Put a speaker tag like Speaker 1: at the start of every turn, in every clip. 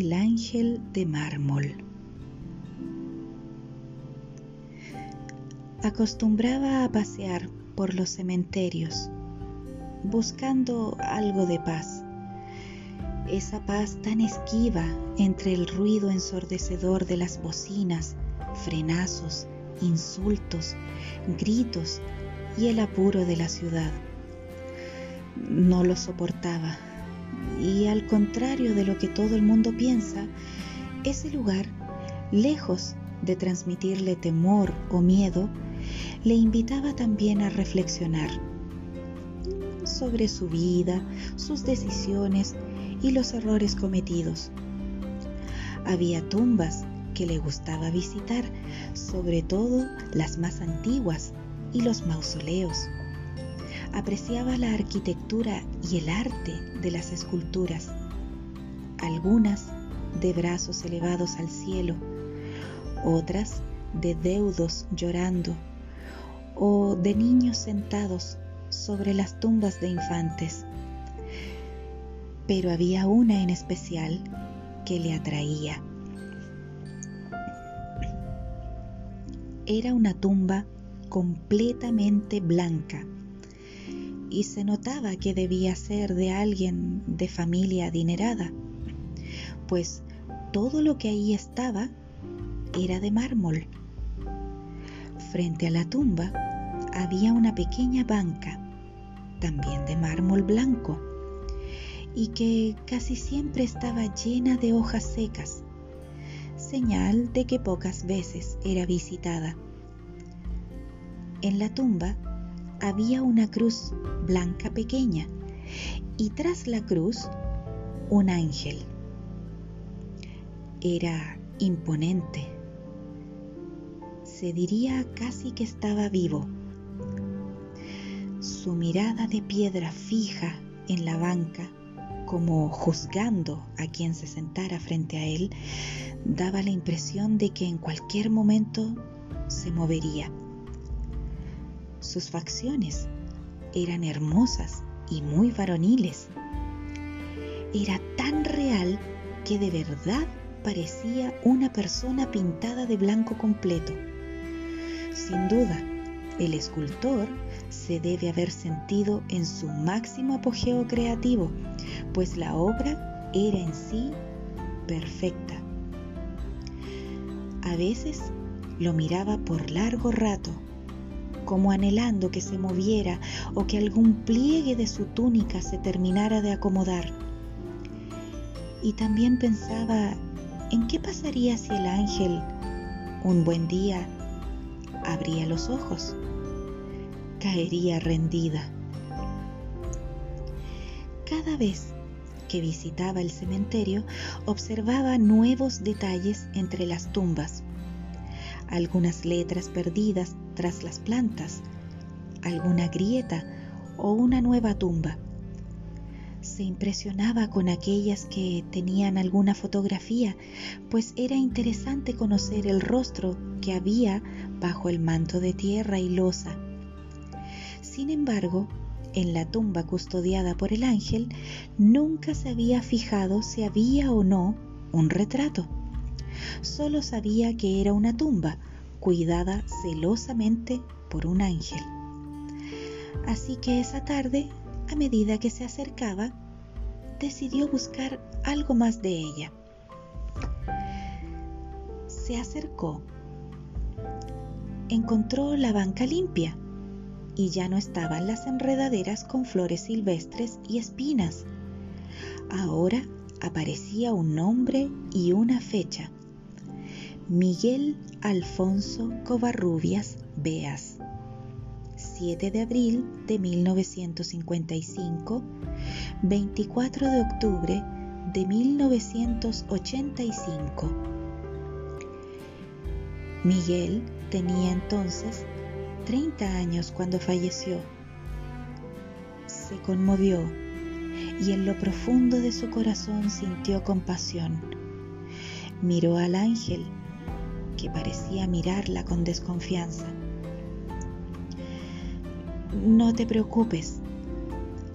Speaker 1: El ángel de mármol. Acostumbraba a pasear por los cementerios buscando algo de paz. Esa paz tan esquiva entre el ruido ensordecedor de las bocinas, frenazos, insultos, gritos y el apuro de la ciudad. No lo soportaba y al contrario de lo que todo el mundo piensa, ese lugar, lejos de transmitirle temor o miedo, le invitaba también a reflexionar sobre su vida, sus decisiones y los errores cometidos. Había tumbas que le gustaba visitar, sobre todo las más antiguas y los mausoleos apreciaba la arquitectura y el arte de las esculturas, algunas de brazos elevados al cielo, otras de deudos llorando o de niños sentados sobre las tumbas de infantes. Pero había una en especial que le atraía. Era una tumba completamente blanca y se notaba que debía ser de alguien de familia adinerada, pues todo lo que ahí estaba era de mármol. Frente a la tumba había una pequeña banca, también de mármol blanco, y que casi siempre estaba llena de hojas secas, señal de que pocas veces era visitada. En la tumba había una cruz blanca pequeña y tras la cruz un ángel. Era imponente. Se diría casi que estaba vivo. Su mirada de piedra fija en la banca, como juzgando a quien se sentara frente a él, daba la impresión de que en cualquier momento se movería. Sus facciones eran hermosas y muy varoniles. Era tan real que de verdad parecía una persona pintada de blanco completo. Sin duda, el escultor se debe haber sentido en su máximo apogeo creativo, pues la obra era en sí perfecta. A veces lo miraba por largo rato como anhelando que se moviera o que algún pliegue de su túnica se terminara de acomodar. Y también pensaba en qué pasaría si el ángel, un buen día, abría los ojos, caería rendida. Cada vez que visitaba el cementerio, observaba nuevos detalles entre las tumbas algunas letras perdidas tras las plantas, alguna grieta o una nueva tumba. Se impresionaba con aquellas que tenían alguna fotografía, pues era interesante conocer el rostro que había bajo el manto de tierra y losa. Sin embargo, en la tumba custodiada por el ángel, nunca se había fijado si había o no un retrato. Solo sabía que era una tumba, cuidada celosamente por un ángel. Así que esa tarde, a medida que se acercaba, decidió buscar algo más de ella. Se acercó. Encontró la banca limpia y ya no estaban las enredaderas con flores silvestres y espinas. Ahora aparecía un nombre y una fecha. Miguel Alfonso Covarrubias Beas, 7 de abril de 1955, 24 de octubre de 1985. Miguel tenía entonces 30 años cuando falleció. Se conmovió y en lo profundo de su corazón sintió compasión. Miró al ángel que parecía mirarla con desconfianza. No te preocupes,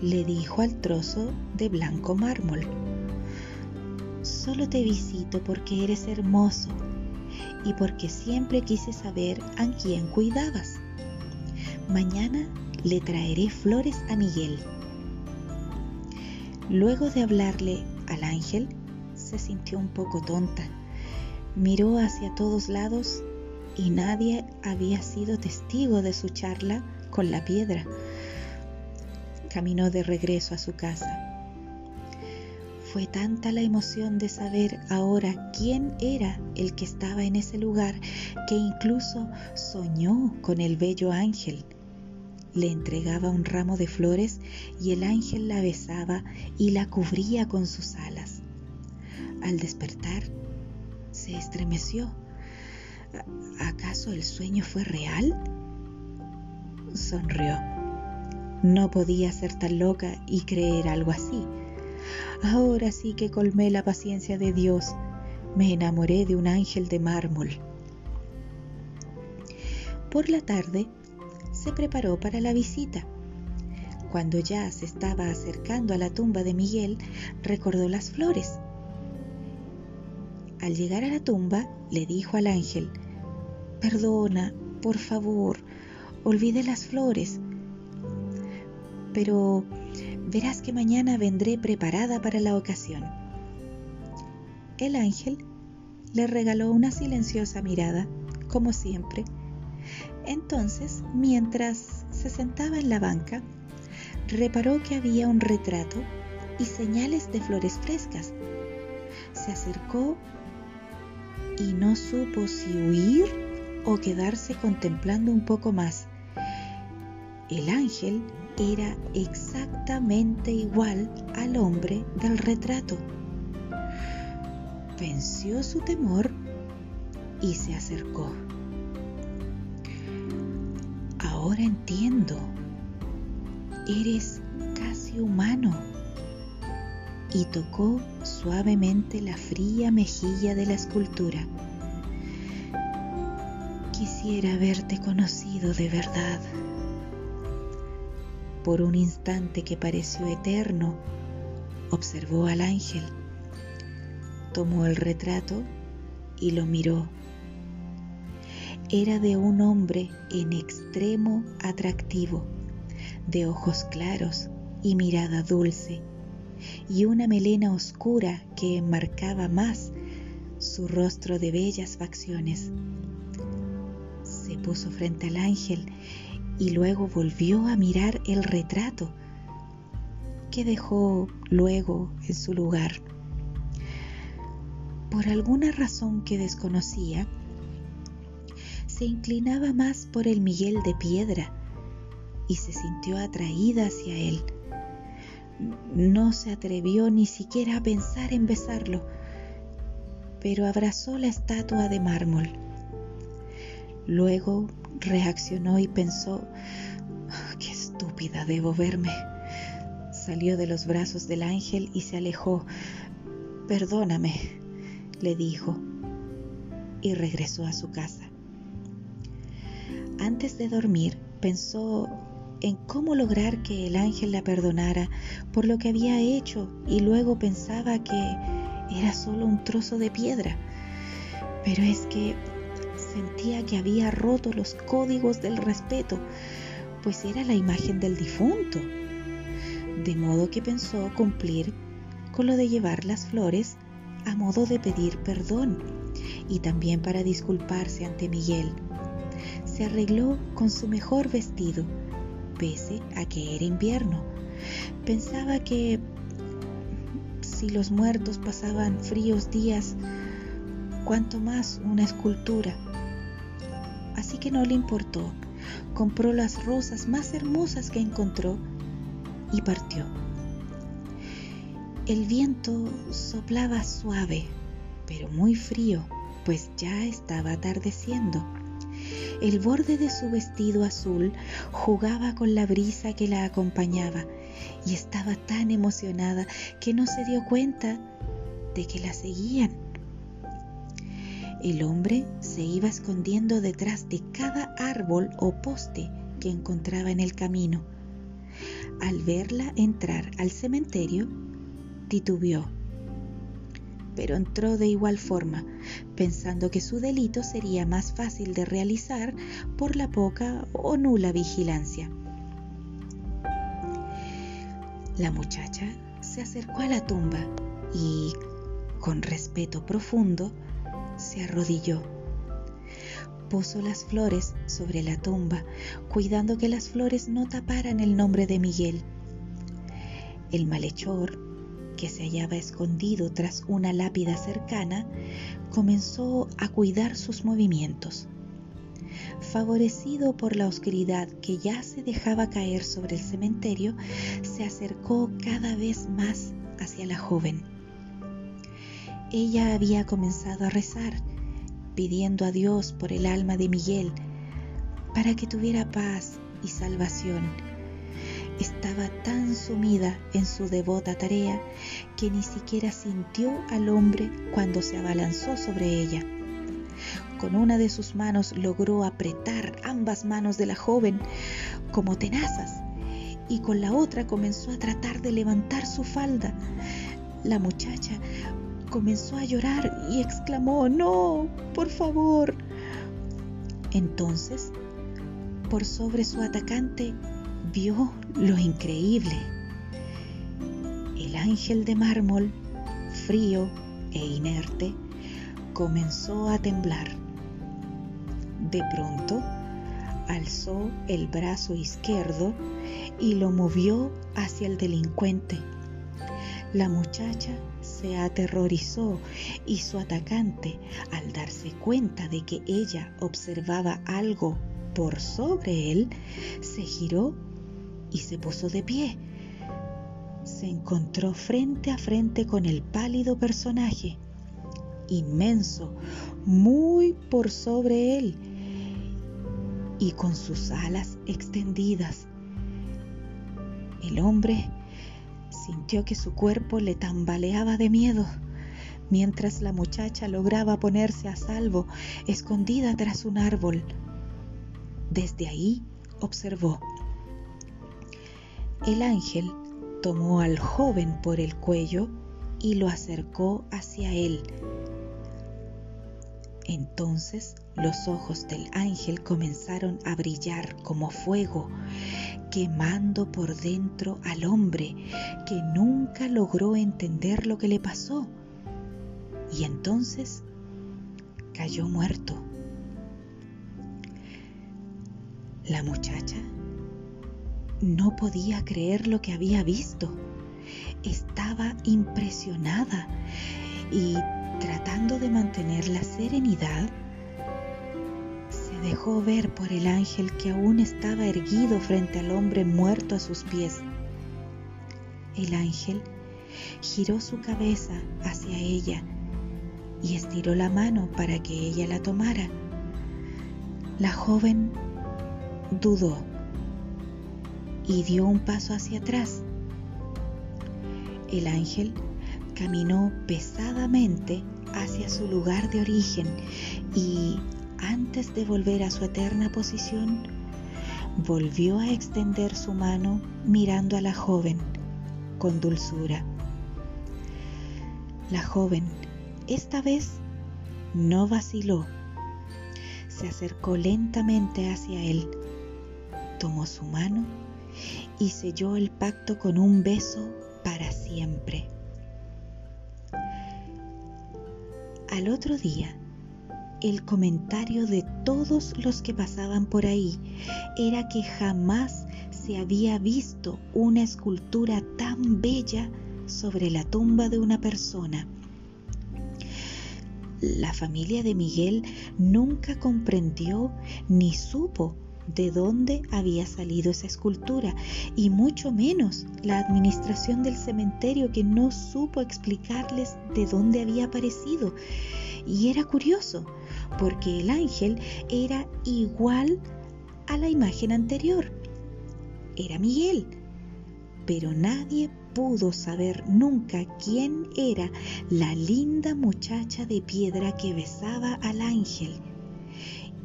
Speaker 1: le dijo al trozo de blanco mármol. solo te visito porque eres hermoso y porque siempre quise saber a quién cuidabas. Mañana le traeré flores a Miguel. Luego de hablarle al ángel, se sintió un poco tonta. Miró hacia todos lados y nadie había sido testigo de su charla con la piedra. Caminó de regreso a su casa. Fue tanta la emoción de saber ahora quién era el que estaba en ese lugar que incluso soñó con el bello ángel. Le entregaba un ramo de flores y el ángel la besaba y la cubría con sus alas. Al despertar, se estremeció. ¿Acaso el sueño fue real? Sonrió. No podía ser tan loca y creer algo así. Ahora sí que colmé la paciencia de Dios. Me enamoré de un ángel de mármol. Por la tarde se preparó para la visita. Cuando ya se estaba acercando a la tumba de Miguel, recordó las flores. Al llegar a la tumba, le dijo al ángel, Perdona, por favor, olvidé las flores. Pero verás que mañana vendré preparada para la ocasión. El ángel le regaló una silenciosa mirada, como siempre. Entonces, mientras se sentaba en la banca, reparó que había un retrato y señales de flores frescas. Se acercó y no supo si huir o quedarse contemplando un poco más. El ángel era exactamente igual al hombre del retrato. Venció su temor y se acercó. Ahora entiendo. Eres casi humano. Y tocó suavemente la fría mejilla de la escultura. Quisiera haberte conocido de verdad por un instante que pareció eterno, observó al ángel, tomó el retrato y lo miró. Era de un hombre en extremo atractivo, de ojos claros y mirada dulce, y una melena oscura que enmarcaba más su rostro de bellas facciones. Se puso frente al ángel y luego volvió a mirar el retrato que dejó luego en su lugar. Por alguna razón que desconocía, se inclinaba más por el Miguel de piedra y se sintió atraída hacia él. No se atrevió ni siquiera a pensar en besarlo, pero abrazó la estatua de mármol. Luego reaccionó y pensó, qué estúpida debo verme. Salió de los brazos del ángel y se alejó. Perdóname, le dijo, y regresó a su casa. Antes de dormir, pensó en cómo lograr que el ángel la perdonara por lo que había hecho y luego pensaba que era solo un trozo de piedra. Pero es que sentía que había roto los códigos del respeto, pues era la imagen del difunto. De modo que pensó cumplir con lo de llevar las flores a modo de pedir perdón y también para disculparse ante Miguel. Se arregló con su mejor vestido, pese a que era invierno. Pensaba que si los muertos pasaban fríos días, cuanto más una escultura así que no le importó. Compró las rosas más hermosas que encontró y partió. El viento soplaba suave, pero muy frío, pues ya estaba atardeciendo. El borde de su vestido azul jugaba con la brisa que la acompañaba y estaba tan emocionada que no se dio cuenta de que la seguían. El hombre se iba escondiendo detrás de cada árbol o poste que encontraba en el camino. Al verla entrar al cementerio, titubeó. Pero entró de igual forma, pensando que su delito sería más fácil de realizar por la poca o nula vigilancia. La muchacha se acercó a la tumba y, con respeto profundo, se arrodilló. Puso las flores sobre la tumba, cuidando que las flores no taparan el nombre de Miguel. El malhechor que se hallaba escondido tras una lápida cercana, comenzó a cuidar sus movimientos. Favorecido por la oscuridad que ya se dejaba caer sobre el cementerio, se acercó cada vez más hacia la joven. Ella había comenzado a rezar, pidiendo a Dios por el alma de Miguel, para que tuviera paz y salvación estaba tan sumida en su devota tarea que ni siquiera sintió al hombre cuando se abalanzó sobre ella. Con una de sus manos logró apretar ambas manos de la joven como tenazas y con la otra comenzó a tratar de levantar su falda. La muchacha comenzó a llorar y exclamó, no, por favor. Entonces, por sobre su atacante, vio lo increíble. El ángel de mármol, frío e inerte, comenzó a temblar. De pronto, alzó el brazo izquierdo y lo movió hacia el delincuente. La muchacha se aterrorizó y su atacante, al darse cuenta de que ella observaba algo por sobre él, se giró y se puso de pie. Se encontró frente a frente con el pálido personaje, inmenso, muy por sobre él, y con sus alas extendidas. El hombre sintió que su cuerpo le tambaleaba de miedo, mientras la muchacha lograba ponerse a salvo, escondida tras un árbol. Desde ahí observó el ángel tomó al joven por el cuello y lo acercó hacia él. Entonces los ojos del ángel comenzaron a brillar como fuego, quemando por dentro al hombre que nunca logró entender lo que le pasó. Y entonces cayó muerto. La muchacha no podía creer lo que había visto. Estaba impresionada y tratando de mantener la serenidad, se dejó ver por el ángel que aún estaba erguido frente al hombre muerto a sus pies. El ángel giró su cabeza hacia ella y estiró la mano para que ella la tomara. La joven dudó y dio un paso hacia atrás. El ángel caminó pesadamente hacia su lugar de origen y antes de volver a su eterna posición, volvió a extender su mano mirando a la joven con dulzura. La joven, esta vez, no vaciló. Se acercó lentamente hacia él, tomó su mano y selló el pacto con un beso para siempre. Al otro día, el comentario de todos los que pasaban por ahí era que jamás se había visto una escultura tan bella sobre la tumba de una persona. La familia de Miguel nunca comprendió ni supo de dónde había salido esa escultura y mucho menos la administración del cementerio que no supo explicarles de dónde había aparecido. Y era curioso, porque el ángel era igual a la imagen anterior. Era Miguel, pero nadie pudo saber nunca quién era la linda muchacha de piedra que besaba al ángel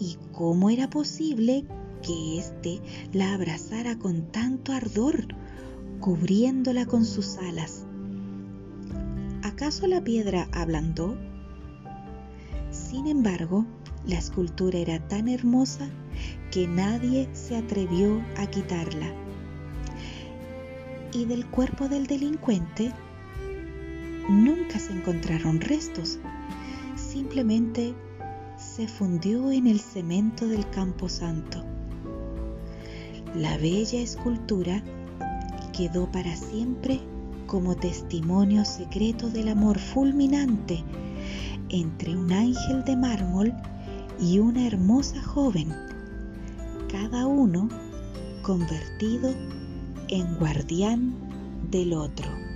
Speaker 1: y cómo era posible que éste la abrazara con tanto ardor, cubriéndola con sus alas. ¿acaso la piedra ablandó? Sin embargo, la escultura era tan hermosa que nadie se atrevió a quitarla. Y del cuerpo del delincuente nunca se encontraron restos, simplemente se fundió en el cemento del campo santo. La bella escultura quedó para siempre como testimonio secreto del amor fulminante entre un ángel de mármol y una hermosa joven, cada uno convertido en guardián del otro.